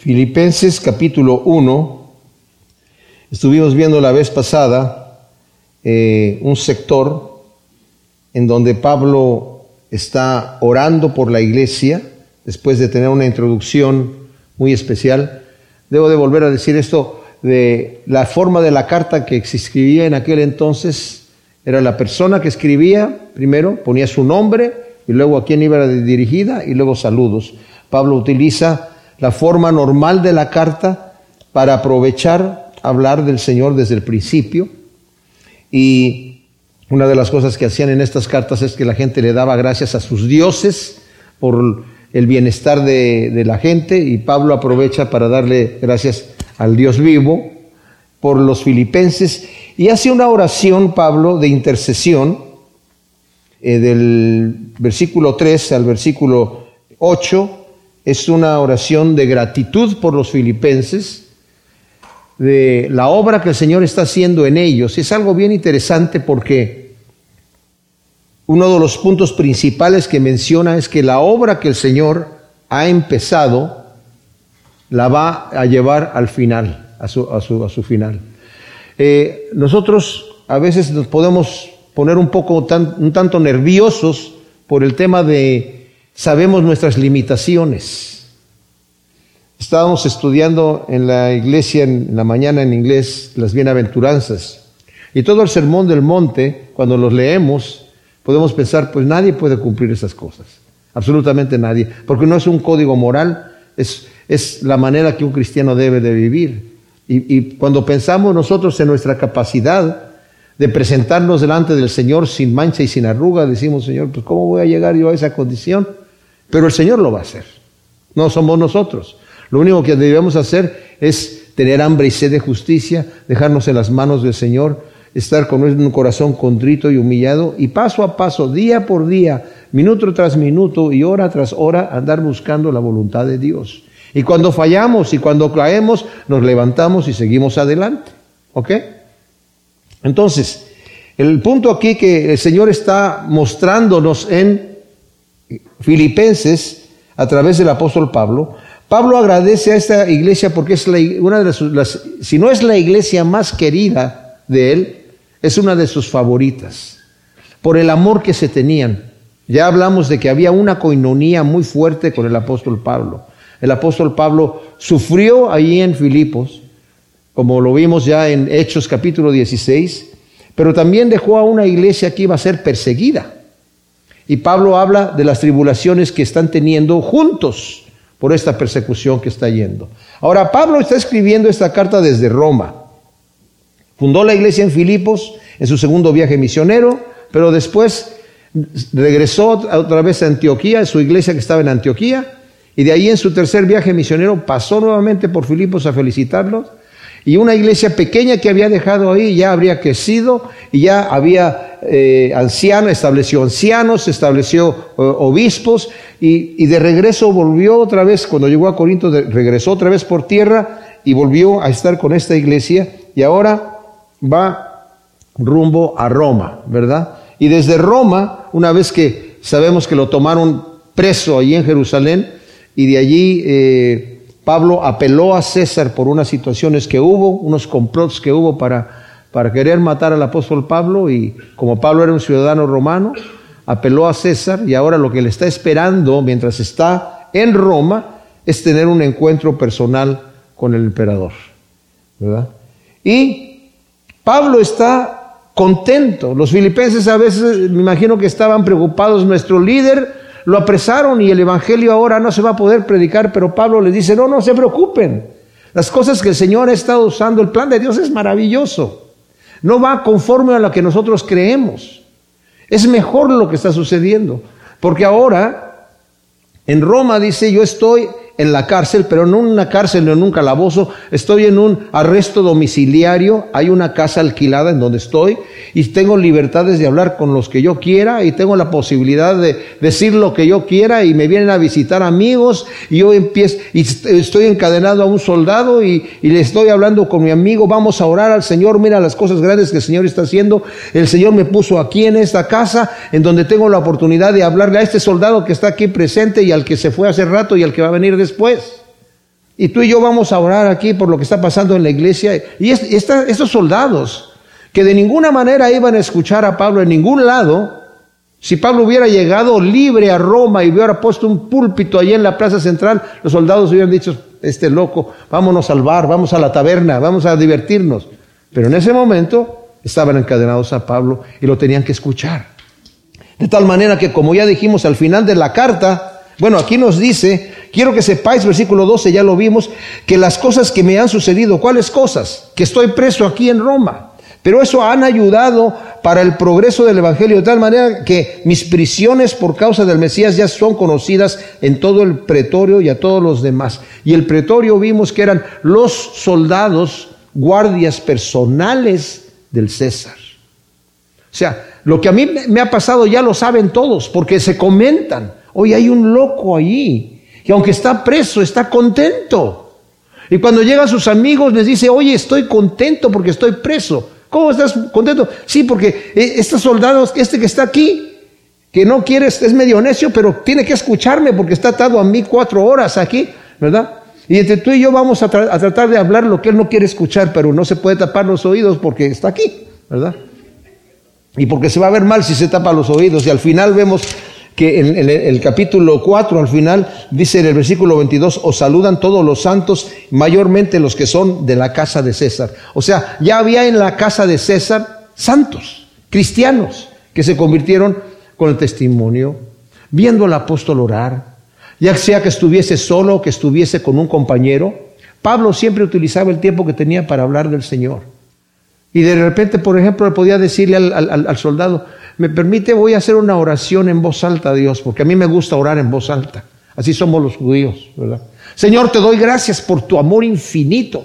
Filipenses capítulo 1, estuvimos viendo la vez pasada eh, un sector en donde Pablo está orando por la iglesia, después de tener una introducción muy especial. Debo de volver a decir esto de la forma de la carta que se escribía en aquel entonces. Era la persona que escribía, primero ponía su nombre y luego a quién iba dirigida y luego saludos. Pablo utiliza la forma normal de la carta para aprovechar hablar del Señor desde el principio. Y una de las cosas que hacían en estas cartas es que la gente le daba gracias a sus dioses por el bienestar de, la gente y Pablo aprovecha para darle gracias al Dios vivo por los filipenses y hace una oración, Pablo, de intercesión eh, del versículo 3 al versículo 8 es una oración de gratitud por los filipenses, de la obra que el Señor está haciendo en ellos. Es algo bien interesante porque uno de los puntos principales que menciona es que la obra que el Señor ha empezado la va a llevar al final, a su, final. Eh, nosotros a veces nos podemos poner un poco un tanto nerviosos por el tema de sabemos nuestras limitaciones. Estábamos estudiando en la iglesia en la mañana en inglés las bienaventuranzas. Y todo el sermón del monte, cuando los leemos, podemos pensar, pues nadie puede cumplir esas cosas. Absolutamente nadie. Porque no es un código moral, es, es la manera que un cristiano debe de vivir. Y, y cuando pensamos nosotros en nuestra capacidad de presentarnos delante del Señor sin mancha y sin arruga, decimos, Señor, pues ¿cómo voy a llegar yo a esa condición? Pero el Señor lo va a hacer. No somos nosotros. Lo único que debemos hacer es tener hambre y sed de justicia, dejarnos en las manos del Señor, estar con un corazón contrito y humillado y paso a paso, día por día, minuto tras minuto y hora tras hora, andar buscando la voluntad de Dios. Y cuando fallamos y cuando caemos, nos levantamos y seguimos adelante. ¿Ok? Entonces, el punto aquí que el Señor está mostrándonos en Filipenses, a través del apóstol Pablo, Pablo agradece a esta iglesia porque es una de las, si no es la iglesia más querida de él, es una de sus favoritas, por el amor que se tenían. Ya hablamos de que había una coinonía muy fuerte con el apóstol Pablo. El apóstol Pablo sufrió allí en Filipos, como lo vimos ya en Hechos capítulo 16, pero también dejó a una iglesia que iba a ser perseguida. Y Pablo habla de las tribulaciones que están teniendo juntos por esta persecución que está yendo. Ahora, Pablo está escribiendo esta carta desde Roma. Fundó la iglesia en Filipos en su segundo viaje misionero, pero después regresó otra vez a Antioquía, su iglesia que estaba en Antioquía, y de ahí en su tercer viaje misionero pasó nuevamente por Filipos a felicitarlos y una iglesia pequeña que había dejado ahí ya habría crecido y ya había eh, ancianos, estableció ancianos, estableció eh, obispos y, de regreso volvió otra vez, cuando llegó a Corinto, regresó otra vez por tierra y volvió a estar con esta iglesia y ahora va rumbo a Roma, ¿verdad? Y desde Roma, una vez que sabemos que lo tomaron preso allí en Jerusalén y de allí... Eh, Pablo apeló a César por unas situaciones que hubo, unos complots que hubo para, para querer matar al apóstol Pablo y como Pablo era un ciudadano romano, apeló a César y ahora lo que le está esperando mientras está en Roma es tener un encuentro personal con el emperador. ¿verdad? Y Pablo está contento. Los filipenses a veces me imagino que estaban preocupados. Nuestro líder lo apresaron y el Evangelio ahora no se va a poder predicar, pero Pablo le dice, no, no se preocupen. Las cosas que el Señor ha estado usando, el plan de Dios es maravilloso. No va conforme a lo que nosotros creemos. Es mejor lo que está sucediendo. Porque ahora, en Roma dice, yo estoy en la cárcel, pero no en una cárcel, no en un calabozo, estoy en un arresto domiciliario, hay una casa alquilada en donde estoy y tengo libertades de hablar con los que yo quiera y tengo la posibilidad de decir lo que yo quiera y me vienen a visitar amigos y yo empiezo y estoy encadenado a un soldado y, le estoy hablando con mi amigo, vamos a orar al Señor, mira las cosas grandes que el Señor está haciendo, el Señor me puso aquí en esta casa en donde tengo la oportunidad de hablarle a este soldado que está aquí presente y al que se fue hace rato y al que va a venir después. Y tú y yo vamos a orar aquí por lo que está pasando en la iglesia. Y estos soldados, que de ninguna manera iban a escuchar a Pablo en ningún lado, si Pablo hubiera llegado libre a Roma y hubiera puesto un púlpito allí en la plaza central, los soldados hubieran dicho, este loco, vámonos al bar, vamos a la taberna, vamos a divertirnos. Pero en ese momento estaban encadenados a Pablo y lo tenían que escuchar. De tal manera que, como ya dijimos al final de la carta, bueno, aquí nos dice, quiero que sepáis, versículo 12, ya lo vimos, que las cosas que me han sucedido, ¿cuáles cosas? Que estoy preso aquí en Roma. Pero eso han ayudado para el progreso del Evangelio de tal manera que mis prisiones por causa del Mesías ya son conocidas en todo el pretorio y a todos los demás. Y el pretorio vimos que eran los soldados, guardias personales del César. O sea, lo que a mí me ha pasado ya lo saben todos, porque se comentan. Hoy hay un loco allí, que aunque está preso, está contento. Y cuando llegan sus amigos les dice, oye, estoy contento porque estoy preso. ¿Cómo estás contento? Sí, porque eh, estos soldados, este que está aquí, que no quiere, es medio necio, pero tiene que escucharme porque está atado a mí cuatro horas aquí, ¿verdad? Y entre tú y yo vamos a, a, tratar de hablar lo que él no quiere escuchar, pero no se puede tapar los oídos porque está aquí, ¿verdad? Y porque se va a ver mal si se tapa los oídos. Y al final vemos que en, el capítulo 4 al final dice en el versículo 22, os saludan todos los santos, mayormente los que son de la casa de César. O sea, ya había en la casa de César santos, cristianos, que se convirtieron con el testimonio, viendo al apóstol orar, ya sea que estuviese solo o que estuviese con un compañero. Pablo siempre utilizaba el tiempo que tenía para hablar del Señor. Y de repente, por ejemplo, podía decirle al soldado, me permite, voy a hacer una oración en voz alta a Dios, porque a mí me gusta orar en voz alta. Así somos los judíos, ¿verdad? Señor, te doy gracias por tu amor infinito,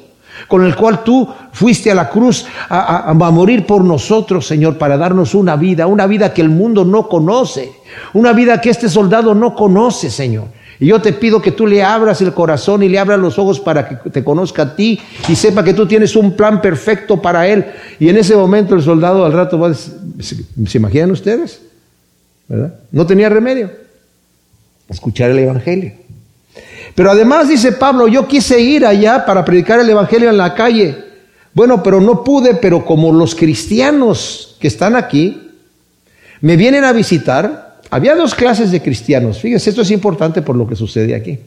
con el cual tú fuiste a la cruz a, a, morir por nosotros, Señor, para darnos una vida, una vida que el mundo no conoce, una vida que este soldado no conoce, Señor. Y yo te pido que tú le abras el corazón y le abras los ojos para que te conozca a ti y sepa que tú tienes un plan perfecto para él. Y en ese momento el soldado al rato va a decir, ¿se imaginan ustedes? ¿Verdad? No tenía remedio. Escuchar el Evangelio. Pero además dice Pablo, yo quise ir allá para predicar el Evangelio en la calle. Bueno, pero no pude, pero como los cristianos que están aquí me vienen a visitar, había dos clases de cristianos. Fíjense, esto es importante por lo que sucede aquí.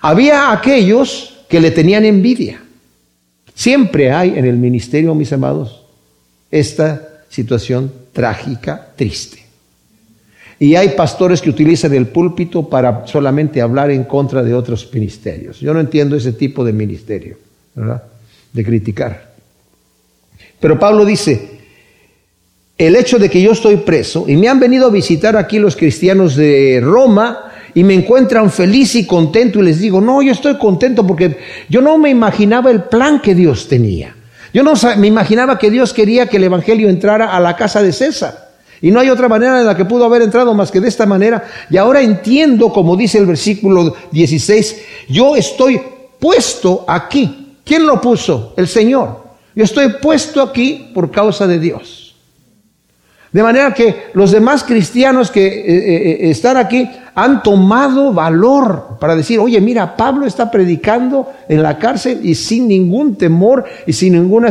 Había aquellos que le tenían envidia. Siempre hay en el ministerio, mis amados, esta situación trágica, triste. Y hay pastores que utilizan el púlpito para solamente hablar en contra de otros ministerios. Yo no entiendo ese tipo de ministerio, ¿verdad? De criticar. Pero Pablo dice, el hecho de que yo estoy preso y me han venido a visitar aquí los cristianos de Roma y me encuentran feliz y contento y les digo, no, yo estoy contento porque yo no me imaginaba el plan que Dios tenía. Yo no me imaginaba que Dios quería que el Evangelio entrara a la casa de César. Y no hay otra manera en la que pudo haber entrado más que de esta manera. Y ahora entiendo, como dice el versículo 16, yo estoy puesto aquí. ¿Quién lo puso? El Señor. Yo estoy puesto aquí por causa de Dios. De manera que los demás cristianos que eh, eh, eh, están aquí han tomado valor para decir, oye, mira, Pablo está predicando en la cárcel y sin ningún temor y sin ninguna...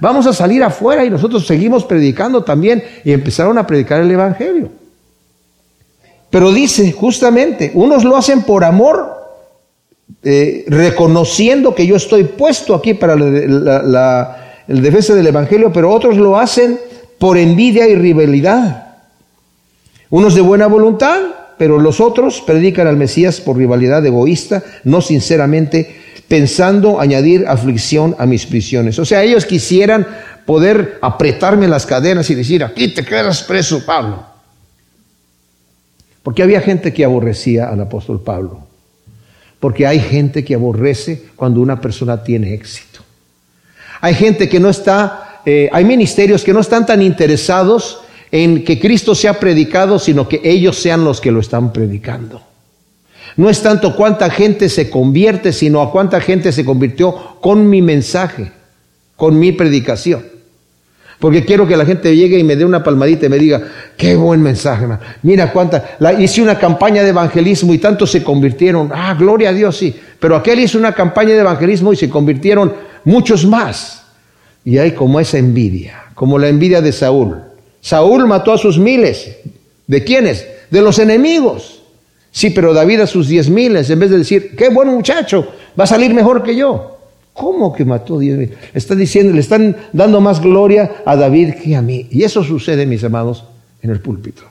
Vamos a salir afuera y nosotros seguimos predicando también y empezaron a predicar el Evangelio. Pero dice justamente, unos lo hacen por amor, reconociendo que yo estoy puesto aquí para el defensa del Evangelio, pero otros lo hacen por envidia y rivalidad. Unos de buena voluntad, pero los otros predican al Mesías por rivalidad egoísta, no sinceramente pensando añadir aflicción a mis prisiones. O sea, ellos quisieran poder apretarme las cadenas y decir, aquí te quedas preso, Pablo. Porque había gente que aborrecía al apóstol Pablo. Porque hay gente que aborrece cuando una persona tiene éxito. Hay gente que no está eh, hay ministerios que no están tan interesados en que Cristo sea predicado, sino que ellos sean los que lo están predicando. No es tanto cuánta gente se convierte, sino a cuánta gente se convirtió con mi mensaje, con mi predicación. Porque quiero que la gente llegue y me dé una palmadita y me diga, qué buen mensaje, mira cuánta, hice una campaña de evangelismo y tantos se convirtieron, ah, gloria a Dios, sí, pero aquel hizo una campaña de evangelismo y se convirtieron muchos más. Y hay como esa envidia, como la envidia de Saúl. Saúl mató a sus miles. ¿De quiénes? De los enemigos. Sí, pero David a sus diez miles, en vez de decir, qué buen muchacho, va a salir mejor que yo. ¿Cómo que mató diez mil? Está diciendo, le están dando más gloria a David que a mí. Y eso sucede, mis amados, en el púlpito.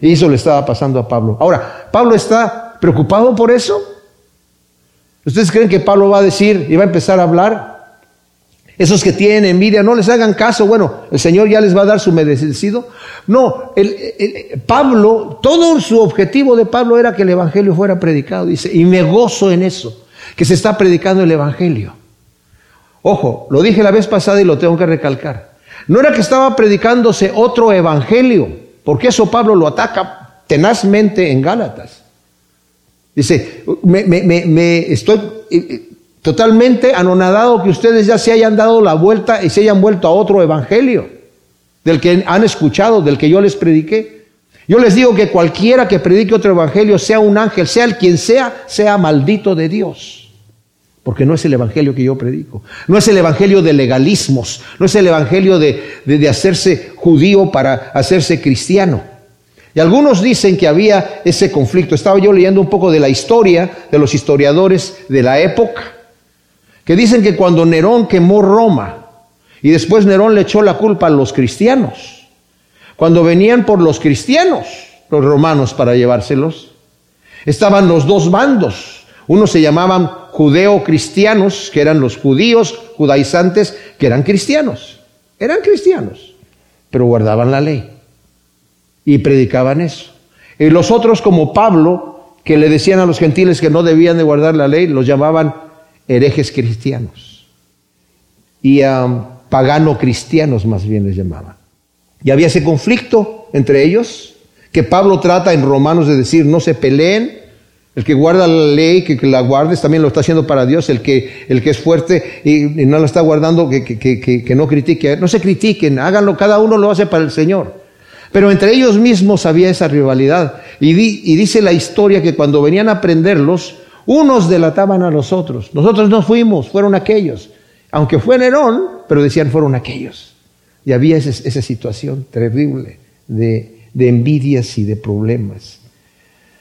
Y eso le estaba pasando a Pablo. Ahora, ¿Pablo está preocupado por eso? ¿Ustedes creen que Pablo va a decir y va a empezar a hablar? Esos que tienen envidia, no les hagan caso. Bueno, el Señor ya les va a dar su merecido. No, Pablo, todo su objetivo de Pablo era que el Evangelio fuera predicado. Dice, y me gozo en eso, que se está predicando el Evangelio. Ojo, lo dije la vez pasada y lo tengo que recalcar. No era que estaba predicándose otro Evangelio, porque eso Pablo lo ataca tenazmente en Gálatas. Dice, me, estoy totalmente anonadado que ustedes ya se hayan dado la vuelta y se hayan vuelto a otro evangelio, del que han escuchado, del que yo les prediqué. Yo les digo que cualquiera que predique otro evangelio, sea un ángel, sea el quien sea, sea maldito de Dios. Porque no es el evangelio que yo predico. No es el evangelio de legalismos. No es el evangelio de, de hacerse judío para hacerse cristiano. Y algunos dicen que había ese conflicto. Estaba yo leyendo un poco de la historia de los historiadores de la época que dicen que cuando Nerón quemó Roma y después Nerón le echó la culpa a los cristianos, cuando venían por los cristianos, los romanos para llevárselos, estaban los dos bandos. Unos se llamaban judeo-cristianos, que eran los judíos judaizantes, que eran cristianos. Eran cristianos, pero guardaban la ley y predicaban eso. Y los otros, como Pablo, que le decían a los gentiles que no debían de guardar la ley, los llamaban herejes cristianos y a pagano cristianos más bien les llamaban. Y había ese conflicto entre ellos que Pablo trata en Romanos de decir no se peleen, el que guarda la ley, que, la guardes, también lo está haciendo para Dios, el que, el que es fuerte y, no lo está guardando, que, que, no critique, no se critiquen, háganlo, cada uno lo hace para el Señor. Pero entre ellos mismos había esa rivalidad. Y, y dice la historia que cuando venían a prenderlos, unos delataban a los otros. Nosotros no fuimos, fueron aquellos. Aunque fue Nerón, pero decían fueron aquellos. Y había esa, situación terrible de, envidias y de problemas.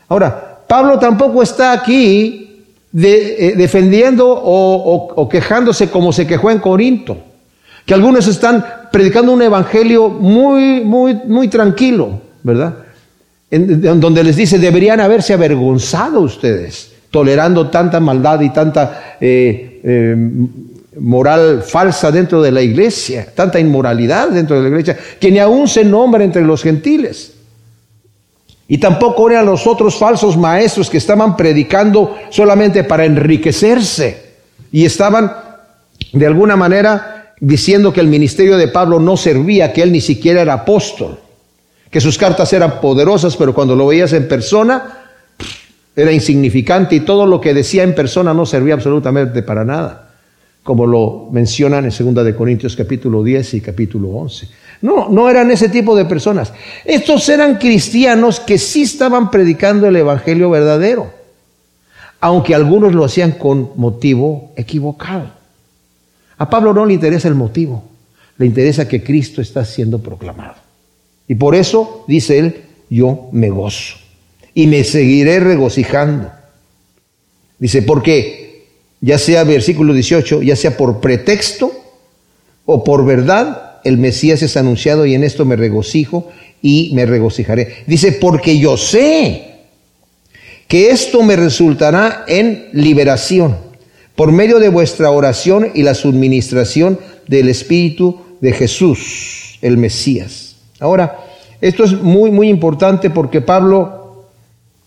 Ahora, Pablo tampoco está aquí eh, defendiendo o, quejándose como se quejó en Corinto, que algunos están predicando un evangelio muy, muy, muy tranquilo, ¿verdad? En, donde les dice, deberían haberse avergonzado ustedes tolerando tanta maldad y tanta eh, eh, moral falsa dentro de la iglesia, tanta inmoralidad dentro de la iglesia, que ni aún se nombra entre los gentiles. Y tampoco eran los otros falsos maestros que estaban predicando solamente para enriquecerse y estaban de alguna manera diciendo que el ministerio de Pablo no servía, que él ni siquiera era apóstol, que sus cartas eran poderosas, pero cuando lo veías en persona, era insignificante y todo lo que decía en persona no servía absolutamente para nada, como lo mencionan en 2 de Corintios capítulo 10 y capítulo 11. No, no eran ese tipo de personas. Estos eran cristianos que sí estaban predicando el evangelio verdadero, aunque algunos lo hacían con motivo equivocado. A Pablo no le interesa el motivo, le interesa que Cristo está siendo proclamado. Y por eso, dice él, yo me gozo y me seguiré regocijando. Dice, porque ya sea versículo 18, ya sea por pretexto o por verdad, el Mesías es anunciado y en esto me regocijo y me regocijaré. Dice, porque yo sé que esto me resultará en liberación por medio de vuestra oración y la suministración del Espíritu de Jesús, el Mesías. Ahora, esto es muy, muy importante porque Pablo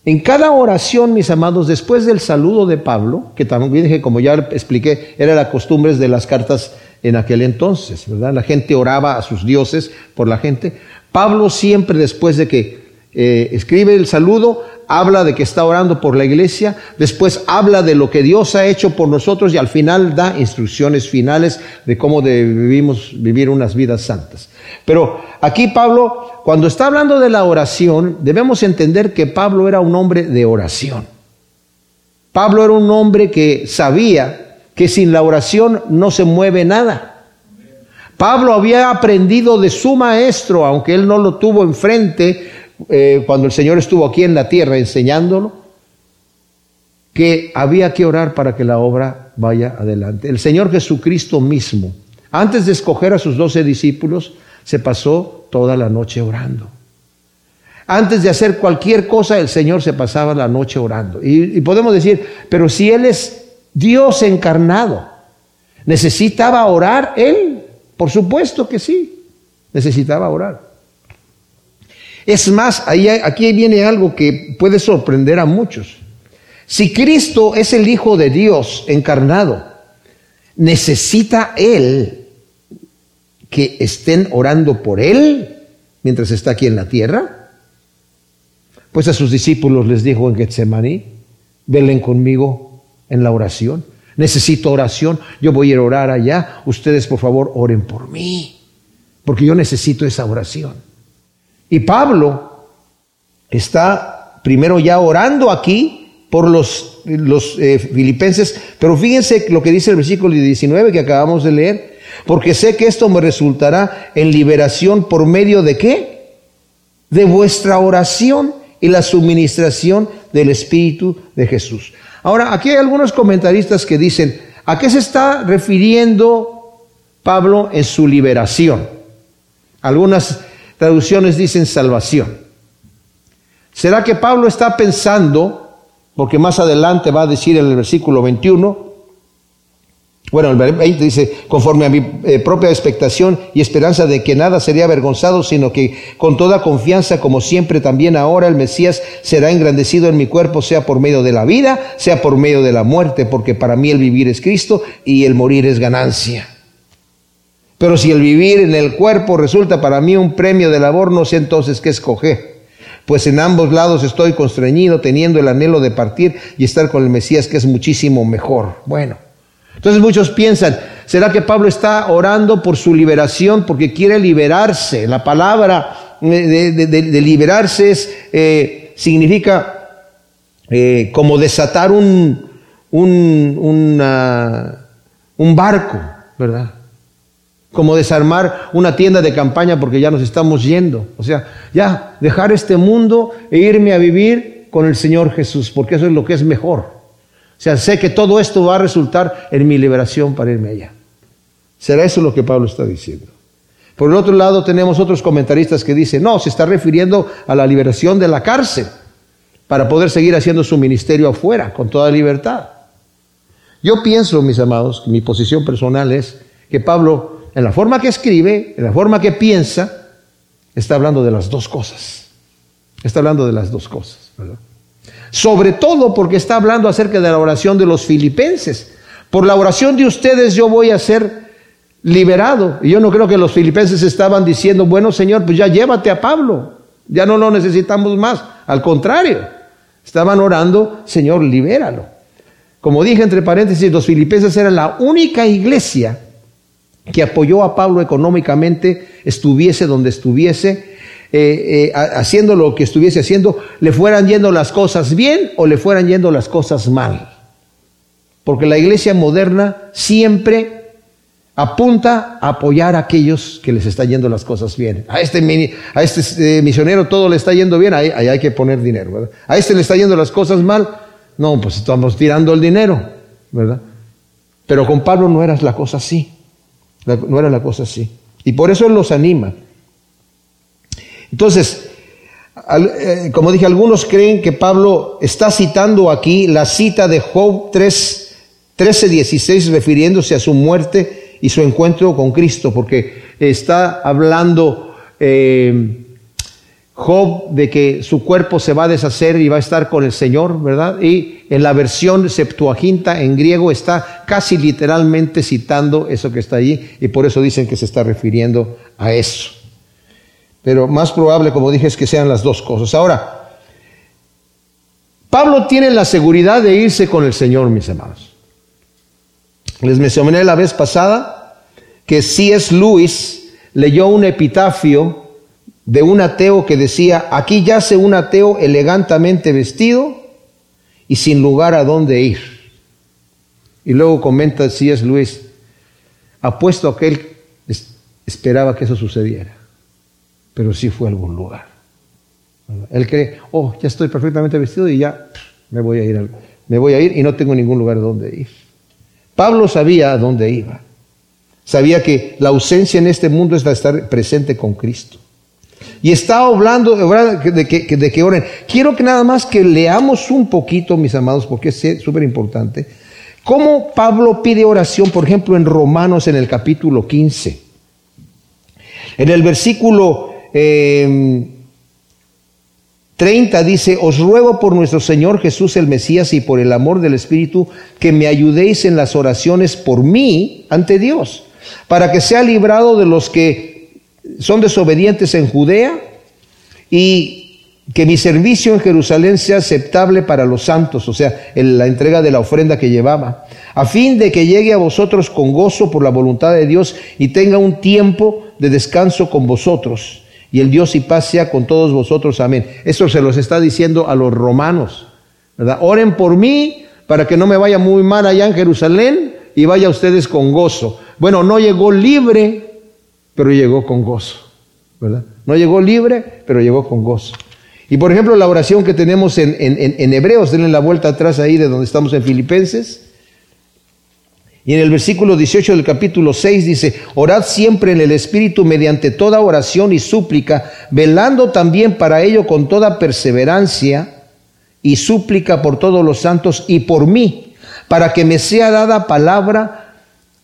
en cada oración, mis amados, después del saludo de Pablo, que también dije, como ya expliqué, era la costumbre de las cartas en aquel entonces, ¿verdad? La gente oraba a sus dioses por la gente. Pablo siempre después de que eh, escribe el saludo, habla de que está orando por la iglesia, después habla de lo que Dios ha hecho por nosotros y al final da instrucciones finales de cómo debemos vivir unas vidas santas. Pero aquí Pablo, cuando está hablando de la oración, debemos entender que Pablo era un hombre de oración. Pablo era un hombre que sabía que sin la oración no se mueve nada. Pablo había aprendido de su maestro, aunque él no lo tuvo enfrente eh, cuando el Señor estuvo aquí en la tierra enseñándolo, que había que orar para que la obra vaya adelante. El Señor Jesucristo mismo, antes de escoger a sus doce discípulos, se pasó toda la noche orando. Antes de hacer cualquier cosa, el Señor se pasaba la noche orando. Y, podemos decir, pero si Él es Dios encarnado, ¿necesitaba orar Él? Por supuesto que sí, necesitaba orar. Es más, aquí viene algo que puede sorprender a muchos. Si Cristo es el Hijo de Dios encarnado, ¿necesita Él que estén orando por Él mientras está aquí en la tierra? Pues a sus discípulos les dijo en Getsemaní, velen conmigo en la oración. Necesito oración, yo voy a ir a orar allá, ustedes por favor oren por mí, porque yo necesito esa oración. Y Pablo está primero ya orando aquí por los, los eh, filipenses, pero fíjense lo que dice el versículo 19 que acabamos de leer, porque sé que esto me resultará en liberación por medio de qué? De vuestra oración y la suministración del Espíritu de Jesús. Ahora, aquí hay algunos comentaristas que dicen, ¿a qué se está refiriendo Pablo en su liberación? Algunas traducciones dicen salvación. ¿Será que Pablo está pensando, porque más adelante va a decir en el versículo 21, bueno, el 20 dice, conforme a mi eh, propia expectación y esperanza de que nada sería avergonzado, sino que con toda confianza, como siempre también ahora, el Mesías será engrandecido en mi cuerpo, sea por medio de la vida, sea por medio de la muerte, porque para mí el vivir es Cristo y el morir es ganancia. Pero si el vivir en el cuerpo resulta para mí un premio de labor, no sé entonces qué escoger. Pues en ambos lados estoy constreñido, teniendo el anhelo de partir y estar con el Mesías, que es muchísimo mejor. Bueno. Entonces muchos piensan, ¿será que Pablo está orando por su liberación porque quiere liberarse? La palabra eh, de, liberarse eh, significa eh, como desatar un, un barco, ¿verdad? Como desarmar una tienda de campaña porque ya nos estamos yendo. O sea, ya dejar este mundo e irme a vivir con el Señor Jesús, porque eso es lo que es mejor. O sea, sé que todo esto va a resultar en mi liberación para irme allá. ¿Será eso lo que Pablo está diciendo? Por el otro lado, tenemos otros comentaristas que dicen, no, se está refiriendo a la liberación de la cárcel para poder seguir haciendo su ministerio afuera con toda libertad. Yo pienso, mis amados, que mi posición personal es que Pablo, en la forma que escribe, en la forma que piensa, está hablando de las dos cosas. Está hablando de las dos cosas. Sobre todo porque está hablando acerca de la oración de los filipenses. Por la oración de ustedes yo voy a ser liberado. Y yo no creo que los filipenses estaban diciendo, bueno Señor, pues ya llévate a Pablo. Ya no lo necesitamos más. Al contrario, estaban orando, Señor, libéralo. Como dije entre paréntesis, los filipenses eran la única iglesia que apoyó a Pablo económicamente, estuviese donde estuviese, eh, eh, haciendo lo que estuviese haciendo, le fueran yendo las cosas bien o le fueran yendo las cosas mal. Porque la iglesia moderna siempre apunta a apoyar a aquellos que les están yendo las cosas bien. A este, este eh, misionero todo le está yendo bien, ahí, hay que poner dinero. A este le está yendo las cosas mal, no, pues estamos tirando el dinero, ¿verdad? Pero con Pablo no era la cosa así, no era la cosa así. Y por eso él los anima. Entonces, eh, como dije, algunos creen que Pablo está citando aquí la cita de Job 3, 13, 16, refiriéndose a su muerte y su encuentro con Cristo, porque está hablando eh, Job de que su cuerpo se va a deshacer y va a estar con el Señor, ¿verdad? Y en la versión Septuaginta en griego está casi literalmente citando eso que está allí, y por eso dicen que se está refiriendo a eso. Pero más probable, como dije, es que sean las dos cosas. Ahora, Pablo tiene la seguridad de irse con el Señor, mis hermanos. Les mencioné la vez pasada que C.S. Lewis leyó un epitafio de un ateo que decía, aquí yace un ateo elegantemente vestido y sin lugar a dónde ir. Y luego comenta C.S. Luis, apuesto a que él esperaba que eso sucediera, pero sí fue a algún lugar. Él cree, oh, ya estoy perfectamente vestido y ya me voy a ir, me voy a ir y no tengo ningún lugar donde ir. Pablo sabía a dónde iba. Sabía que la ausencia en este mundo es la estar presente con Cristo. Y está hablando de que, de que oren. Quiero que nada más que leamos un poquito, mis amados, porque es súper importante, cómo Pablo pide oración, por ejemplo, en Romanos en el capítulo 15. En el versículo 30 em, dice, os ruego por nuestro Señor Jesús el Mesías y por el amor del Espíritu que me ayudéis en las oraciones por mí ante Dios, para que sea librado de los que son desobedientes en Judea y que mi servicio en Jerusalén sea aceptable para los santos, o sea, en la entrega de la ofrenda que llevaba, a fin de que llegue a vosotros con gozo por la voluntad de Dios y tenga un tiempo de descanso con vosotros. Y el Dios y paz sea con todos vosotros. Amén. Esto se los está diciendo a los romanos. ¿verdad? Oren por mí para que no me vaya muy mal allá en Jerusalén y vaya ustedes con gozo. Bueno, no llegó libre, pero llegó con gozo. ¿verdad? No llegó libre, pero llegó con gozo. Y por ejemplo, la oración que tenemos en, en, Hebreos, denle la vuelta atrás ahí de donde estamos en Filipenses. Y en el versículo 18 del capítulo 6 dice, orad siempre en el Espíritu mediante toda oración y súplica, velando también para ello con toda perseverancia y súplica por todos los santos y por mí, para que me sea dada palabra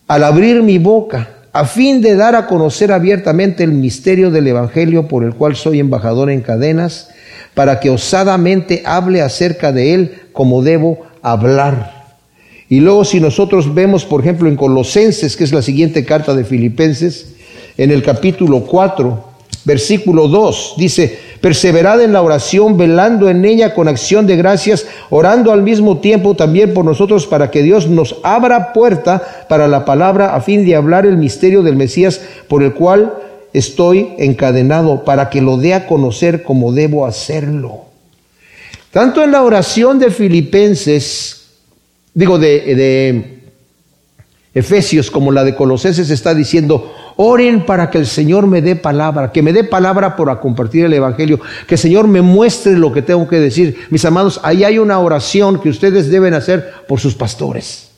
al abrir mi boca, a fin de dar a conocer abiertamente el misterio del Evangelio por el cual soy embajador en cadenas para que osadamente hable acerca de él como debo hablar. Y luego si nosotros vemos, por ejemplo, en Colosenses, que es la siguiente carta de Filipenses, en el capítulo 4, versículo 2, dice, perseverad en la oración, velando en ella con acción de gracias, orando al mismo tiempo también por nosotros para que Dios nos abra puerta para la palabra a fin de hablar el misterio del Mesías por el cual estoy encadenado para que lo dé a conocer como debo hacerlo. Tanto en la oración de Filipenses, digo de, de Efesios como la de Colosenses está diciendo, oren para que el Señor me dé palabra, que me dé palabra para compartir el Evangelio, que el Señor me muestre lo que tengo que decir. Mis amados, ahí hay una oración que ustedes deben hacer por sus pastores.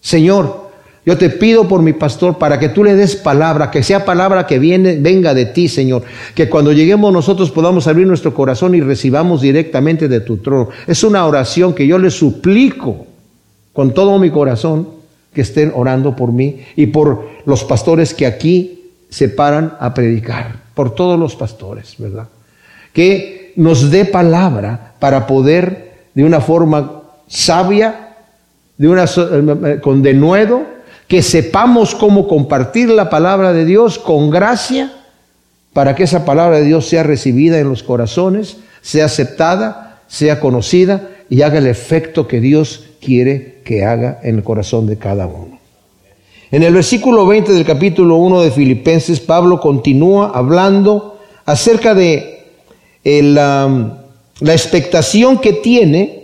Señor, yo te pido por mi pastor para que tú le des palabra, que sea palabra que viene, venga de ti, Señor. Que cuando lleguemos nosotros podamos abrir nuestro corazón y recibamos directamente de tu trono. Es una oración que yo le suplico con todo mi corazón que estén orando por mí y por los pastores que aquí se paran a predicar. Por todos los pastores, ¿verdad? Que nos dé palabra para poder de una forma sabia, de una, eh, con denuedo, que sepamos cómo compartir la palabra de Dios con gracia para que esa palabra de Dios sea recibida en los corazones, sea aceptada, sea conocida y haga el efecto que Dios quiere que haga en el corazón de cada uno. En el versículo 20 del capítulo 1 de Filipenses, Pablo continúa hablando acerca de la, la expectación que tiene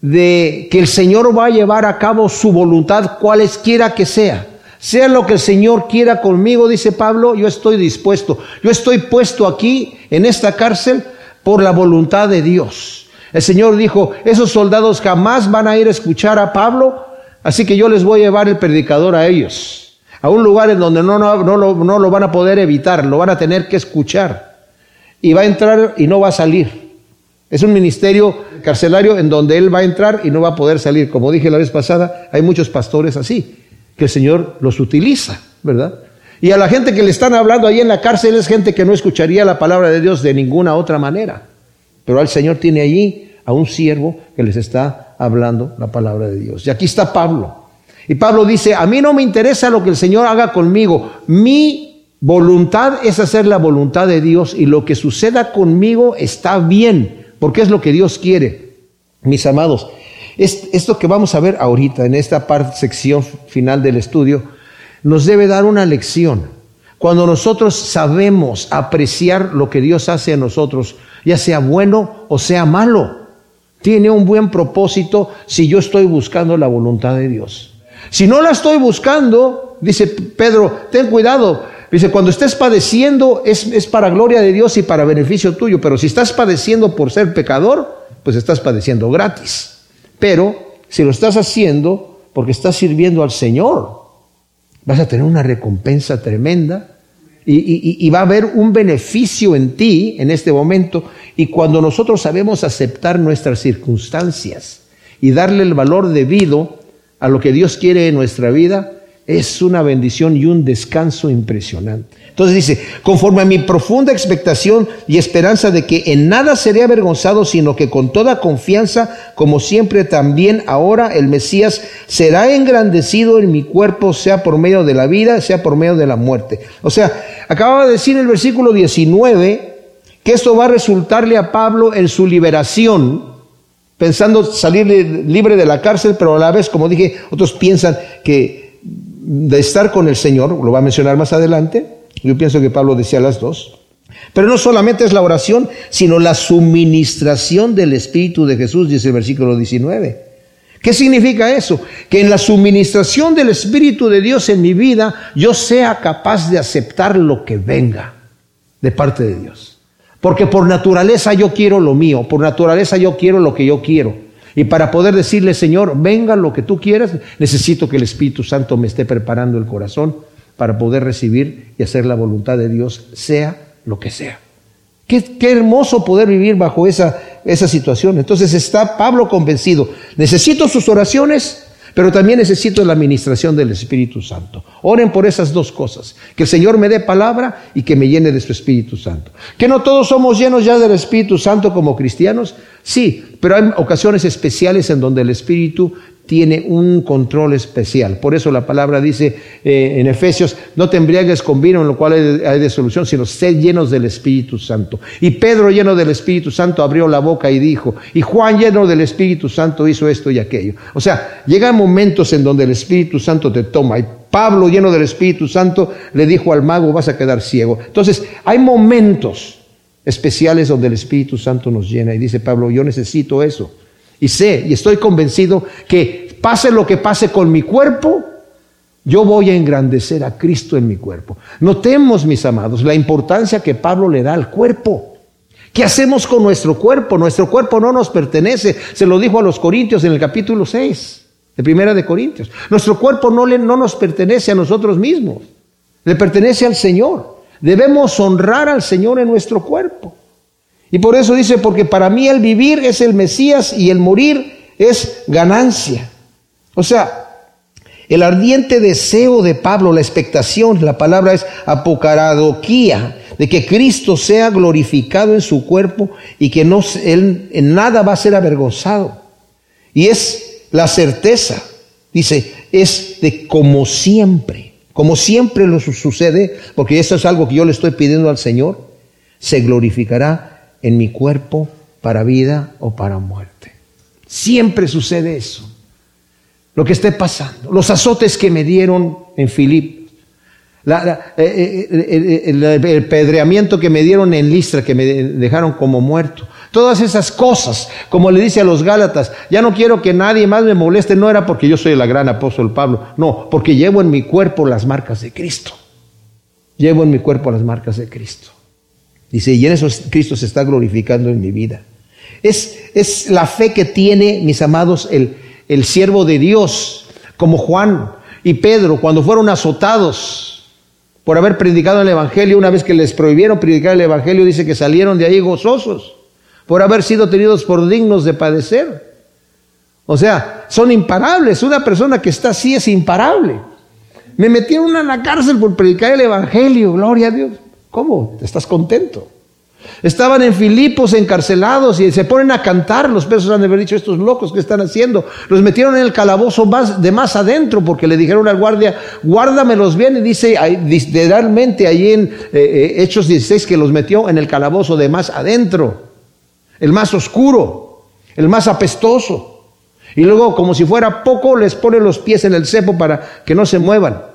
de que el Señor va a llevar a cabo su voluntad cualesquiera que sea. Sea lo que el Señor quiera conmigo, dice Pablo, yo estoy dispuesto. Yo estoy puesto aquí en esta cárcel por la voluntad de Dios. El Señor dijo, esos soldados jamás van a ir a escuchar a Pablo, así que yo les voy a llevar el predicador a ellos, a un lugar en donde no, no, no, lo, no lo van a poder evitar, lo van a tener que escuchar. Y va a entrar y no va a salir. Es un ministerio carcelario en donde él va a entrar y no va a poder salir. Como dije la vez pasada, hay muchos pastores así, que el Señor los utiliza, ¿verdad? Y a la gente que le están hablando ahí en la cárcel es gente que no escucharía la palabra de Dios de ninguna otra manera. Pero el Señor tiene allí a un siervo que les está hablando la palabra de Dios. Y aquí está Pablo. Y Pablo dice, a mí no me interesa lo que el Señor haga conmigo. Mi voluntad es hacer la voluntad de Dios y lo que suceda conmigo está bien porque es lo que Dios quiere. Mis amados, esto que vamos a ver ahorita en esta parte, sección final del estudio, nos debe dar una lección. Cuando nosotros sabemos apreciar lo que Dios hace a nosotros, ya sea bueno o sea malo, tiene un buen propósito si yo estoy buscando la voluntad de Dios. Si no la estoy buscando, dice Pedro, ten cuidado. Dice, cuando estés padeciendo es, es para gloria de Dios y para beneficio tuyo, pero si estás padeciendo por ser pecador, pues estás padeciendo gratis. Pero si lo estás haciendo porque estás sirviendo al Señor, vas a tener una recompensa tremenda y, va a haber un beneficio en ti en este momento. Y cuando nosotros sabemos aceptar nuestras circunstancias y darle el valor debido a lo que Dios quiere en nuestra vida, es una bendición y un descanso impresionante. Entonces dice, conforme a mi profunda expectación y esperanza de que en nada seré avergonzado, sino que con toda confianza, como siempre también ahora el Mesías será engrandecido en mi cuerpo, sea por medio de la vida, sea por medio de la muerte. O sea, acababa de decir el versículo 19 que esto va a resultarle a Pablo en su liberación, pensando salir libre de la cárcel, pero a la vez, como dije, otros piensan que de estar con el Señor, lo va a mencionar más adelante, yo pienso que Pablo decía las dos, pero no solamente es la oración, sino la suministración del Espíritu de Jesús, dice el versículo 19. ¿Qué significa eso? Que en la suministración del Espíritu de Dios en mi vida, yo sea capaz de aceptar lo que venga de parte de Dios. Porque por naturaleza yo quiero lo mío, por naturaleza yo quiero lo que yo quiero. Y para poder decirle, Señor, venga lo que tú quieras, necesito que el Espíritu Santo me esté preparando el corazón para poder recibir y hacer la voluntad de Dios, sea lo que sea. Qué, hermoso poder vivir bajo esa, esa situación. Entonces está Pablo convencido, necesito sus oraciones, pero también necesito la administración del Espíritu Santo. Oren por esas dos cosas. Que el Señor me dé palabra y que me llene de su Espíritu Santo. Que no todos somos llenos ya del Espíritu Santo como cristianos. Sí, pero hay ocasiones especiales en donde el Espíritu tiene un control especial. Por eso la palabra dice eh, en Efesios, no te embriagues con vino en lo cual hay, de solución, sino sed llenos del Espíritu Santo. Y Pedro lleno del Espíritu Santo abrió la boca y dijo, y Juan lleno del Espíritu Santo hizo esto y aquello. O sea, llegan momentos en donde el Espíritu Santo te toma. Y Pablo lleno del Espíritu Santo le dijo al mago, vas a quedar ciego. Entonces, hay momentos especiales donde el Espíritu Santo nos llena. Y dice Pablo, yo necesito eso. Y sé y estoy convencido que pase lo que pase con mi cuerpo, yo voy a engrandecer a Cristo en mi cuerpo. Notemos, mis amados, la importancia que Pablo le da al cuerpo. ¿Qué hacemos con nuestro cuerpo? Nuestro cuerpo no nos pertenece. Se lo dijo a los Corintios en el capítulo 6, de Primera de Corintios. Nuestro cuerpo no, le, no nos pertenece a nosotros mismos. Le pertenece al Señor. Debemos honrar al Señor en nuestro cuerpo. Y por eso dice, porque para mí el vivir es el Mesías y el morir es ganancia. O sea, el ardiente deseo de Pablo, la expectación, la palabra es apocaradoquía, de que Cristo sea glorificado en su cuerpo y que no, él en nada va a ser avergonzado. Y es la certeza, dice, es de como siempre, como siempre lo sucede, porque eso es algo que yo le estoy pidiendo al Señor, se glorificará en mi cuerpo para vida o para muerte. Siempre sucede eso. Lo que esté pasando. Los azotes que me dieron en Filip. Eh, eh, el, pedreamiento que me dieron en Listra, que me dejaron como muerto. Todas esas cosas, como le dice a los Gálatas, ya no quiero que nadie más me moleste, no era porque yo soy el gran apóstol Pablo, no, porque llevo en mi cuerpo las marcas de Cristo. Llevo en mi cuerpo las marcas de Cristo. Dice, y en eso Cristo se está glorificando en mi vida. Es, es la fe que tiene, mis amados, el, el siervo de Dios, como Juan y Pedro, cuando fueron azotados por haber predicado el Evangelio, una vez que les prohibieron predicar el Evangelio, dice que salieron de ahí gozosos, por haber sido tenidos por dignos de padecer. O sea, son imparables. Una persona que está así es imparable. Me metieron en la cárcel por predicar el Evangelio, gloria a Dios. ¿Cómo? ¿Estás contento? Estaban en Filipos encarcelados y se ponen a cantar. Los presos han de haber dicho, estos locos que están haciendo. Los metieron en el calabozo de más adentro porque le dijeron al guardia, guárdamelos bien. Y dice literalmente ahí en eh, eh, Hechos 16 que los metió en el calabozo de más adentro. El más oscuro, el más apestoso. Y luego, como si fuera poco, les pone los pies en el cepo para que no se muevan.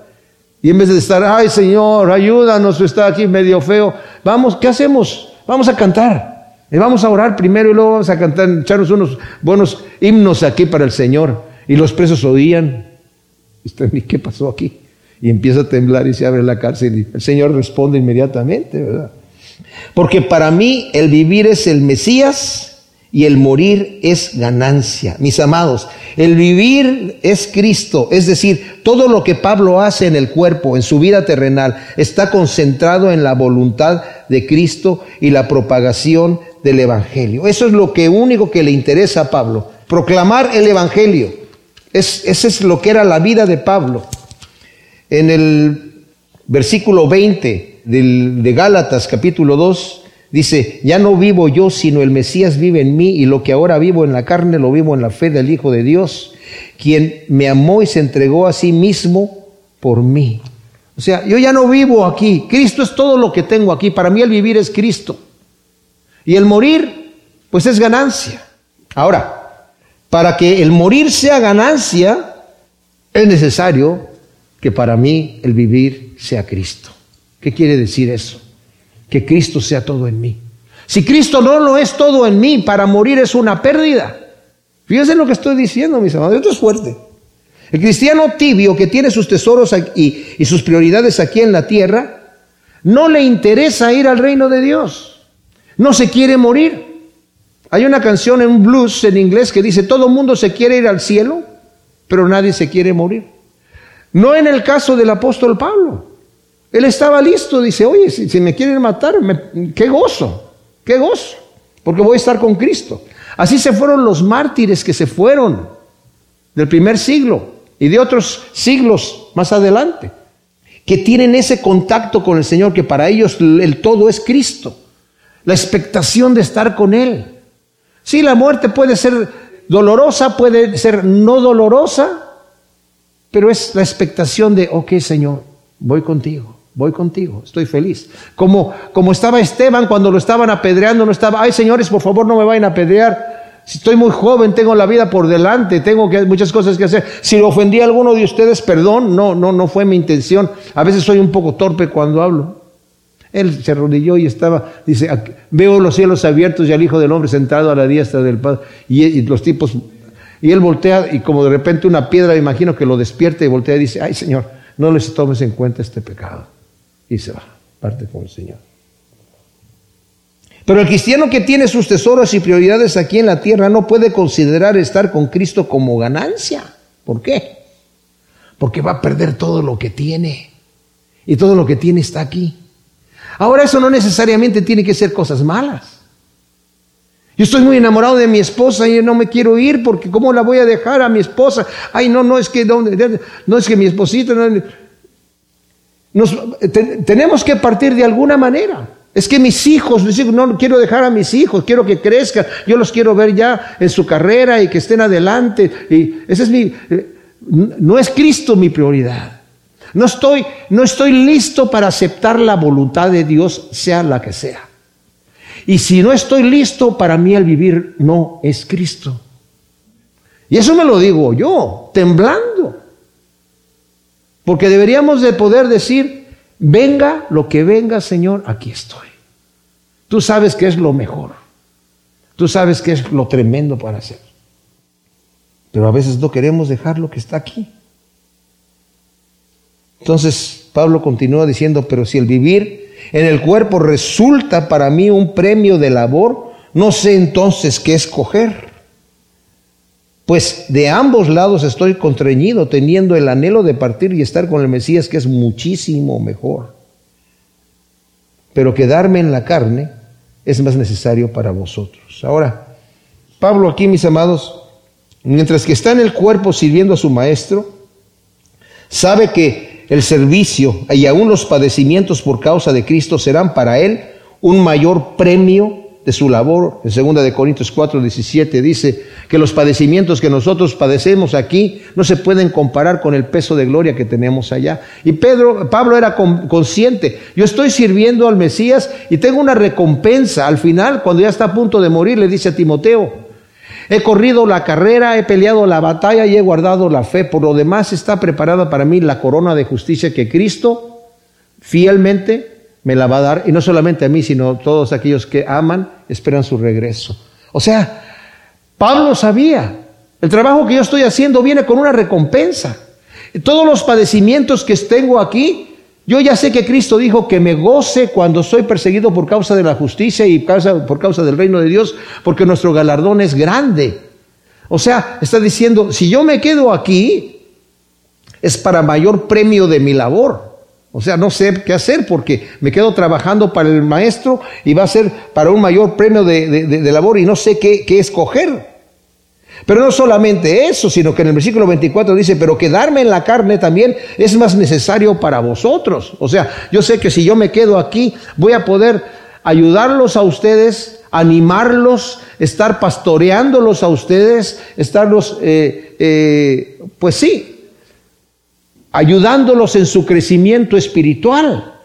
Y en vez de estar, ay Señor, ayúdanos, está aquí medio feo, vamos, ¿qué hacemos? Vamos a cantar. Y vamos a orar primero y luego vamos a cantar, echarnos unos buenos himnos aquí para el Señor. Y los presos oían. ¿Y qué pasó aquí? Y empieza a temblar y se abre la cárcel y el Señor responde inmediatamente, ¿verdad? Porque para mí el vivir es el Mesías y el morir es ganancia. Mis amados, el vivir es Cristo, es decir, todo lo que Pablo hace en el cuerpo, en su vida terrenal, está concentrado en la voluntad de Cristo y la propagación del Evangelio. Eso es lo que único que le interesa a Pablo, proclamar el Evangelio. Es, ese es lo que era la vida de Pablo. En el versículo 20 de Gálatas capítulo 2 dice, ya no vivo yo, sino el Mesías vive en mí y lo que ahora vivo en la carne lo vivo en la fe del Hijo de Dios, quien me amó y se entregó a sí mismo por mí. O sea, yo ya no vivo aquí. Cristo es todo lo que tengo aquí. Para mí el vivir es Cristo. Y el morir, pues es ganancia. Ahora, para que el morir sea ganancia, es necesario que para mí el vivir sea Cristo. ¿Qué quiere decir eso? Que Cristo sea todo en mí. Si Cristo no lo es todo en mí, para morir es una pérdida. Fíjense lo que estoy diciendo, mis amados. Esto es fuerte. El cristiano tibio que tiene sus tesoros y, sus prioridades aquí en la tierra, no le interesa ir al reino de Dios. No se quiere morir. Hay una canción en blues en inglés que dice, todo mundo se quiere ir al cielo, pero nadie se quiere morir. No en el caso del apóstol Pablo. Él estaba listo, dice, oye, si, me quieren matar, qué gozo, qué gozo, porque voy a estar con Cristo. Así se fueron los mártires que se fueron del primer siglo y de otros siglos más adelante, que tienen ese contacto con el Señor, que para ellos el todo es Cristo, la expectación de estar con Él. Sí, la muerte puede ser dolorosa, puede ser no dolorosa, pero es la expectación de, ok Señor, voy contigo, voy contigo, estoy feliz. Como, como estaba Esteban cuando lo estaban apedreando, no estaba, ay señores, por favor no me vayan a apedrear. Estoy muy joven, tengo la vida por delante, tengo que, muchas cosas que hacer. Si ofendí a alguno de ustedes, perdón, no, no, no fue mi intención. A veces soy un poco torpe cuando hablo. Él se arrodilló y estaba, dice, veo los cielos abiertos y al Hijo del Hombre sentado a la diestra del Padre. y los tipos y él voltea y como de repente una piedra, imagino que lo despierta y voltea y dice, ay Señor, no les tomes en cuenta este pecado. Y se va, parte con el Señor. Pero el cristiano que tiene sus tesoros y prioridades aquí en la tierra no puede considerar estar con Cristo como ganancia. ¿Por qué? Porque va a perder todo lo que tiene. Y todo lo que tiene está aquí. Ahora eso no necesariamente tiene que ser cosas malas. Yo estoy muy enamorado de mi esposa y no me quiero ir porque ¿cómo la voy a dejar a mi esposa? Ay, no, no es que, no, es que mi esposita... tenemos que partir de alguna manera. Es que mis hijos, no quiero dejar a mis hijos, quiero que crezcan, yo los quiero ver ya en su carrera y que estén adelante. Ese es mi, eh, no es Cristo mi prioridad. No estoy, no estoy listo para aceptar la voluntad de Dios, sea la que sea. Y si no estoy listo, para mí el vivir no es Cristo. Y eso me lo digo yo, temblando. Porque deberíamos de poder decir, venga lo que venga, Señor, aquí estoy. Tú sabes que es lo mejor. Tú sabes que es lo tremendo para hacer. Pero a veces no queremos dejar lo que está aquí. Entonces Pablo continúa diciendo, pero si el vivir en el cuerpo resulta para mí un premio de labor, no sé entonces qué escoger. Pues de ambos lados estoy contrañido, teniendo el anhelo de partir y estar con el Mesías, que es muchísimo mejor. Pero quedarme en la carne es más necesario para vosotros. Ahora, Pablo aquí, mis amados, mientras que está en el cuerpo sirviendo a su maestro, sabe que el servicio y aún los padecimientos por causa de Cristo serán para él un mayor premio de su labor. En 2 de Corintios 4, 17 dice que los padecimientos que nosotros padecemos aquí no se pueden comparar con el peso de gloria que tenemos allá. Y Pedro, Pablo era consciente, yo estoy sirviendo al Mesías y tengo una recompensa. Al final, cuando ya está a punto de morir, le dice a Timoteo, He corrido la carrera, he peleado la batalla y he guardado la fe. Por lo demás está preparada para mí la corona de justicia que Cristo fielmente me la va a dar, y no solamente a mí, sino a todos aquellos que aman, esperan su regreso. O sea, Pablo sabía, el trabajo que yo estoy haciendo viene con una recompensa. Todos los padecimientos que tengo aquí, yo ya sé que Cristo dijo que me goce cuando soy perseguido por causa de la justicia y por causa del reino de Dios, porque nuestro galardón es grande. O sea, está diciendo, si yo me quedo aquí, es para mayor premio de mi labor. O sea, no sé qué hacer porque me quedo trabajando para el maestro y va a ser para un mayor premio de, labor y no sé qué, qué escoger. Pero no solamente eso, sino que en el versículo 24 dice, pero quedarme en la carne también es más necesario para vosotros. O sea, yo sé que si yo me quedo aquí, voy a poder ayudarlos a ustedes, animarlos, estar pastoreándolos a ustedes, estarlos, eh, eh, pues sí, ayudándolos en su crecimiento espiritual.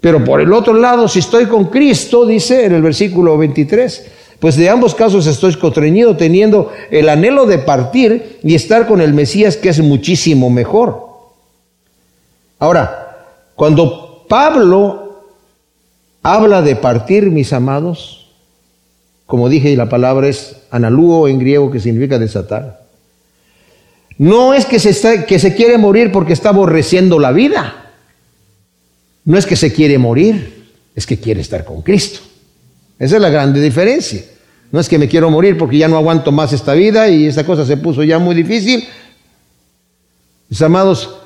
Pero por el otro lado, si estoy con Cristo, dice en el versículo 23, pues de ambos casos estoy constreñido teniendo el anhelo de partir y estar con el Mesías que es muchísimo mejor. Ahora, cuando Pablo habla de partir, mis amados, como dije, la palabra es analúo en griego que significa desatar. No es que se, quiere morir porque está aborreciendo la vida. No es que se quiere morir, es que quiere estar con Cristo. Esa es la grande diferencia. No es que me quiero morir porque ya no aguanto más esta vida y esta cosa se puso ya muy difícil. Mis amados,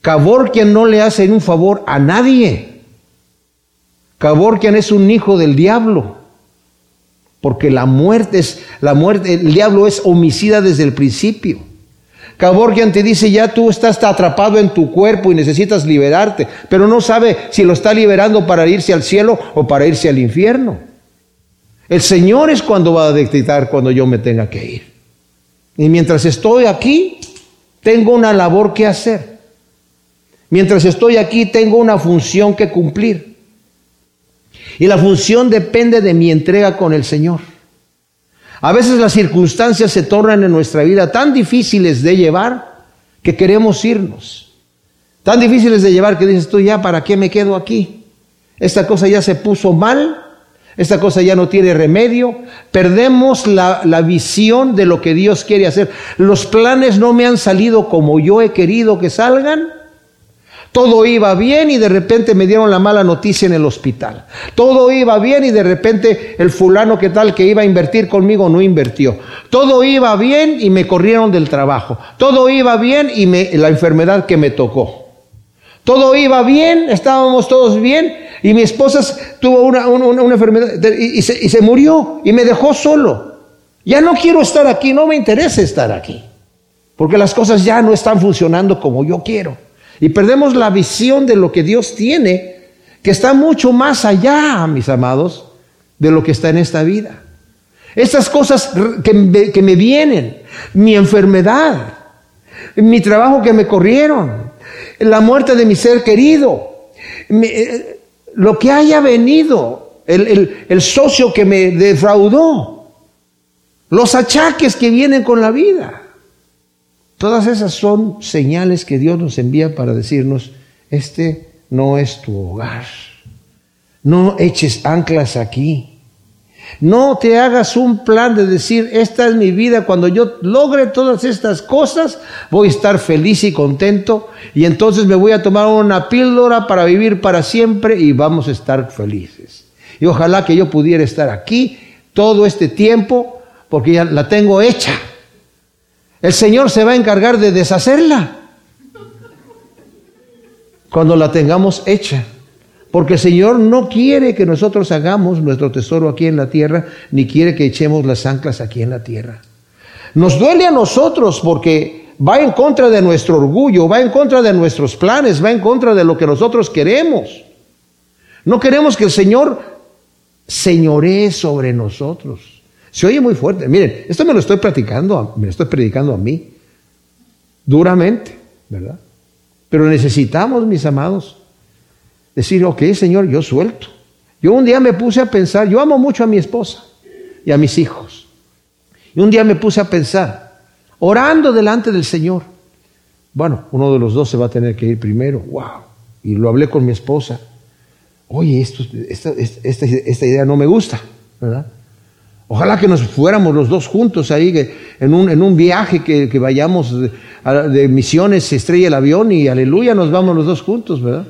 Caborquian no le hace un favor a nadie. Caborquian es un hijo del diablo. Porque la muerte es, la muerte, el diablo es homicida desde el principio. Caborgian te dice, ya tú estás atrapado en tu cuerpo y necesitas liberarte, pero no sabe si lo está liberando para irse al cielo o para irse al infierno. El Señor es cuando va a dictar cuando yo me tenga que ir. Y mientras estoy aquí, tengo una labor que hacer. Mientras estoy aquí, tengo una función que cumplir. Y la función depende de mi entrega con el Señor. A veces las circunstancias se tornan en nuestra vida tan difíciles de llevar que queremos irnos. Tan difíciles de llevar que dices tú, ya, ¿para qué me quedo aquí? Esta cosa ya se puso mal, esta cosa ya no tiene remedio. Perdemos la, visión de lo que Dios quiere hacer. Los planes no me han salido como yo he querido que salgan. Todo iba bien y de repente me dieron la mala noticia en el hospital. Todo iba bien y de repente el fulano que tal que iba a invertir conmigo no invirtió. Todo iba bien y me corrieron del trabajo. Todo iba bien y me, la enfermedad que me tocó. Todo iba bien, estábamos todos bien y mi esposa tuvo una, enfermedad y, se, y se murió y me dejó solo. Ya no quiero estar aquí, no me interesa estar aquí, porque las cosas ya no están funcionando como yo quiero. Y perdemos la visión de lo que Dios tiene, que está mucho más allá, mis amados, de lo que está en esta vida. Estas cosas que, que me vienen, mi enfermedad, mi trabajo que me corrieron, la muerte de mi ser querido, eh, lo que haya venido, el, socio que me defraudó, los achaques que vienen con la vida. Todas esas son señales que Dios nos envía para decirnos, este no es tu hogar. No eches anclas aquí. No te hagas un plan de decir, esta es mi vida, cuando yo logre todas estas cosas, voy a estar feliz y contento y entonces me voy a tomar una píldora para vivir para siempre y vamos a estar felices. Y ojalá que yo pudiera estar aquí todo este tiempo porque ya la tengo hecha. El Señor se va a encargar de deshacerla cuando la tengamos hecha. Porque el Señor no quiere que nosotros hagamos nuestro tesoro aquí en la tierra, ni quiere que echemos las anclas aquí en la tierra. Nos duele a nosotros porque va en contra de nuestro orgullo, va en contra de nuestros planes, va en contra de lo que nosotros queremos. No queremos que el Señor señoree sobre nosotros. Se oye muy fuerte. Miren, esto me lo estoy platicando, me lo estoy predicando a mí, duramente, ¿verdad? Pero necesitamos, mis amados, decir, ok, Señor, yo suelto. Yo un día me puse a pensar, yo amo mucho a mi esposa y a mis hijos. Y un día me puse a pensar, orando delante del Señor. Bueno, uno de los dos se va a tener que ir primero. ¡Wow! y lo hablé con mi esposa. Oye, esto, esta, esta, esta idea no me gusta, ¿verdad? Ojalá que nos fuéramos los dos juntos ahí, en, un, en un viaje que, que vayamos de, de, misiones, se estrella el avión y aleluya, nos vamos los dos juntos, ¿verdad?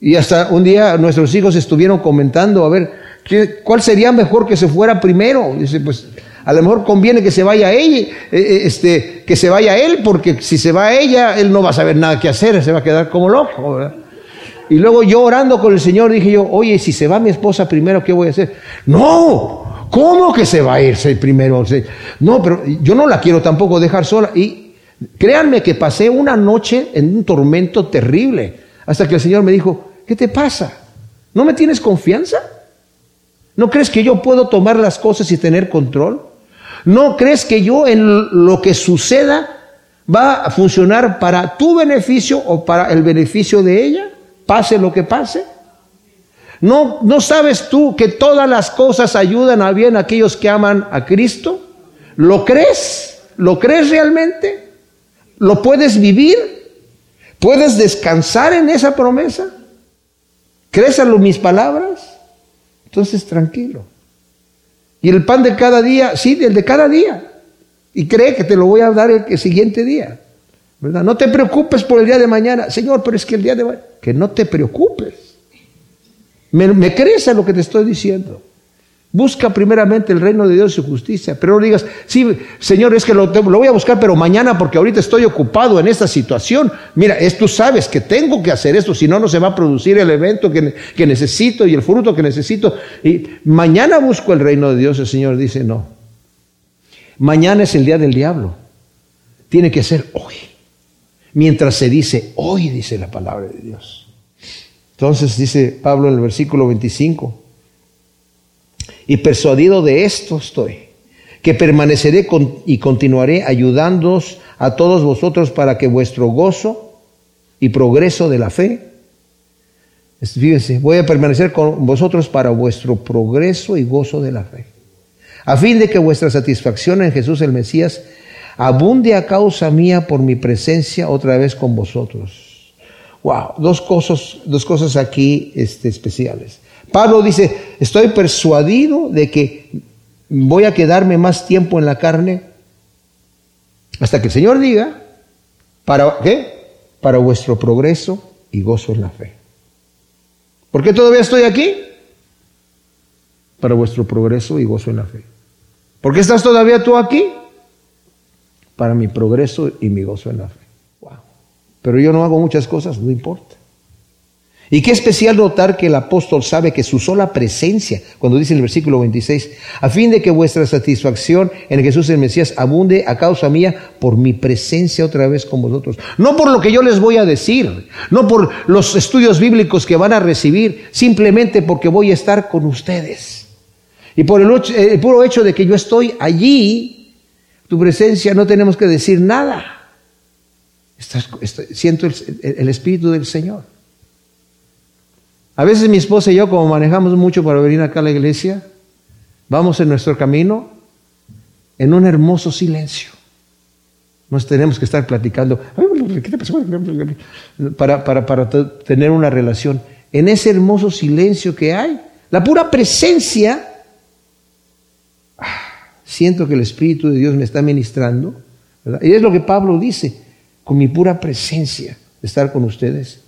Y hasta un día nuestros hijos estuvieron comentando, a ver, ¿qué, ¿cuál sería mejor que se fuera primero? Dice, pues a lo mejor conviene que se vaya ella, eh, eh, este, que se vaya él, porque si se va ella, él no va a saber nada que hacer, se va a quedar como loco, ¿verdad? Y luego yo orando con el Señor dije yo, oye, si se va mi esposa primero, ¿qué voy a hacer? No, ¿cómo que se va a irse primero? No, pero yo no la quiero tampoco dejar sola. Y créanme que pasé una noche en un tormento terrible, hasta que el Señor me dijo, ¿qué te pasa? ¿No me tienes confianza? ¿No crees que yo puedo tomar las cosas y tener control? ¿No crees que yo en lo que suceda va a funcionar para tu beneficio o para el beneficio de ella? Pase lo que pase. ¿No, ¿No sabes tú que todas las cosas ayudan a bien a aquellos que aman a Cristo? ¿Lo crees? ¿Lo crees realmente? ¿Lo puedes vivir? ¿Puedes descansar en esa promesa? ¿Crees a mis palabras? Entonces tranquilo. Y el pan de cada día, sí, el de cada día. Y cree que te lo voy a dar el siguiente día. No te preocupes por el día de mañana. Señor, pero es que el día de mañana, que no te preocupes. ¿Me, crees a lo que te estoy diciendo? Busca primeramente el reino de Dios y su justicia, pero no digas, sí, Señor, es que lo, voy a buscar, pero mañana porque ahorita estoy ocupado en esta situación. Mira, tú sabes que tengo que hacer esto, si no, no se va a producir el evento que, que necesito y el fruto que necesito. Y mañana busco el reino de Dios, el Señor dice, no. Mañana es el día del diablo. Tiene que ser hoy mientras se dice, hoy dice la palabra de Dios. Entonces dice Pablo en el versículo 25, y persuadido de esto estoy, que permaneceré y continuaré ayudándoos a todos vosotros para que vuestro gozo y progreso de la fe, fíjense, voy a permanecer con vosotros para vuestro progreso y gozo de la fe, a fin de que vuestra satisfacción en Jesús el Mesías abunde a causa mía por mi presencia otra vez con vosotros. Wow, dos cosas, dos cosas aquí este, especiales. Pablo dice, estoy persuadido de que voy a quedarme más tiempo en la carne hasta que el Señor diga, ¿para qué? Para vuestro progreso y gozo en la fe. ¿Por qué todavía estoy aquí? Para vuestro progreso y gozo en la fe. ¿Por qué estás todavía tú aquí? Para mi progreso y mi gozo en la fe. Wow. Pero yo no hago muchas cosas, no importa. Y qué especial notar que el apóstol sabe que su sola presencia, cuando dice en el versículo 26, a fin de que vuestra satisfacción en Jesús el Mesías abunde a causa mía por mi presencia otra vez con vosotros. No por lo que yo les voy a decir, no por los estudios bíblicos que van a recibir, simplemente porque voy a estar con ustedes. Y por el, el puro hecho de que yo estoy allí, tu presencia no tenemos que decir nada. siento el, Espíritu del Señor. A veces mi esposa y yo, como manejamos mucho para venir acá a la iglesia, vamos en nuestro camino en un hermoso silencio. Nos tenemos que estar platicando para, tener una relación. En ese hermoso silencio que hay, la pura presencia siento que el Espíritu de Dios me está ministrando. Y es lo que Pablo dice, con mi pura presencia estar con ustedes.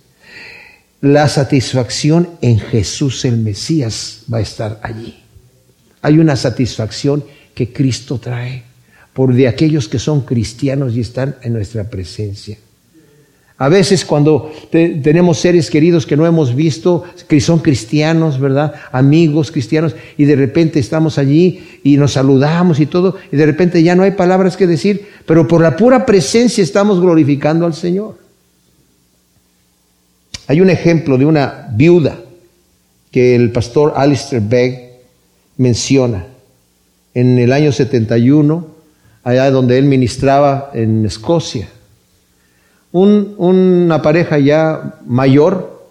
La satisfacción en Jesús el Mesías va a estar allí. Hay una satisfacción que Cristo trae por de aquellos que son cristianos y están en nuestra presencia. A veces cuando tenemos seres queridos que no hemos visto, que son cristianos, ¿verdad? Amigos cristianos, y de repente estamos allí y nos saludamos y todo, y de repente ya no hay palabras que decir, pero por la pura presencia estamos glorificando al Señor. Hay un ejemplo de una viuda que el pastor Alistair Begg menciona en el año 71, allá donde él ministraba en Escocia una pareja ya mayor,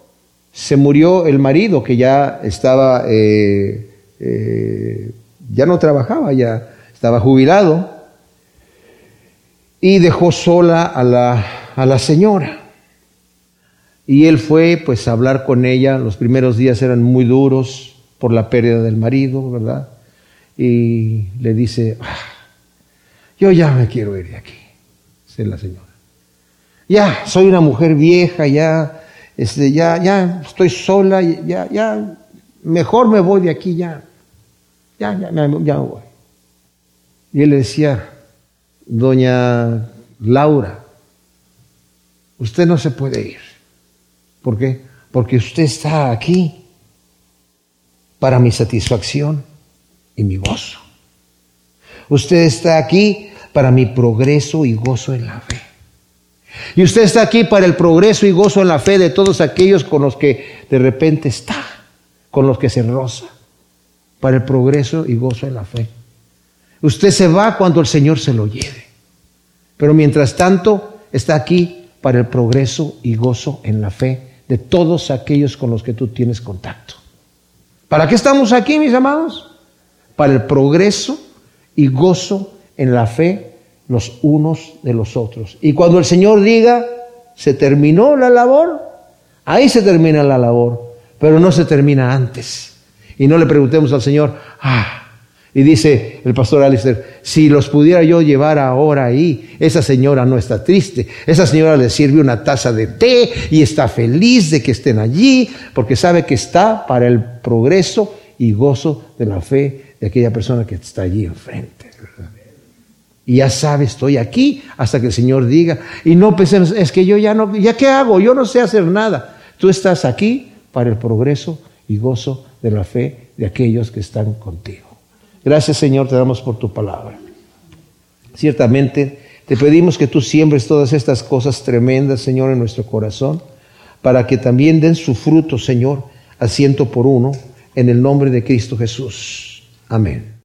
se murió el marido que ya estaba, eh, eh, ya no trabajaba, ya estaba jubilado, y dejó sola a la, a la señora. Y él fue pues a hablar con ella. Los primeros días eran muy duros por la pérdida del marido, ¿verdad? Y le dice, ah, yo ya me quiero ir de aquí, dice la señora. Ya, soy una mujer vieja, ya, este, ya, ya estoy sola, ya, ya, mejor me voy de aquí, ya, ya, ya, ya, ya me voy. Y él le decía, doña Laura, usted no se puede ir. ¿Por qué? Porque usted está aquí para mi satisfacción y mi gozo. Usted está aquí para mi progreso y gozo en la fe. Y usted está aquí para el progreso y gozo en la fe de todos aquellos con los que de repente está, con los que se roza, para el progreso y gozo en la fe. Usted se va cuando el Señor se lo lleve. Pero mientras tanto está aquí para el progreso y gozo en la fe de todos aquellos con los que tú tienes contacto. ¿Para qué estamos aquí, mis amados? Para el progreso y gozo en la fe los unos de los otros. Y cuando el Señor diga, se terminó la labor, ahí se termina la labor, pero no se termina antes. Y no le preguntemos al Señor, ah, y dice el pastor Alistair, si los pudiera yo llevar ahora ahí, esa señora no está triste, esa señora le sirve una taza de té y está feliz de que estén allí, porque sabe que está para el progreso y gozo de la fe de aquella persona que está allí enfrente. Y ya sabe, estoy aquí hasta que el Señor diga. Y no pensemos, es que yo ya no, ¿ya qué hago? Yo no sé hacer nada. Tú estás aquí para el progreso y gozo de la fe de aquellos que están contigo. Gracias Señor, te damos por tu palabra. Ciertamente te pedimos que tú siembres todas estas cosas tremendas, Señor, en nuestro corazón, para que también den su fruto, Señor, a ciento por uno, en el nombre de Cristo Jesús. Amén.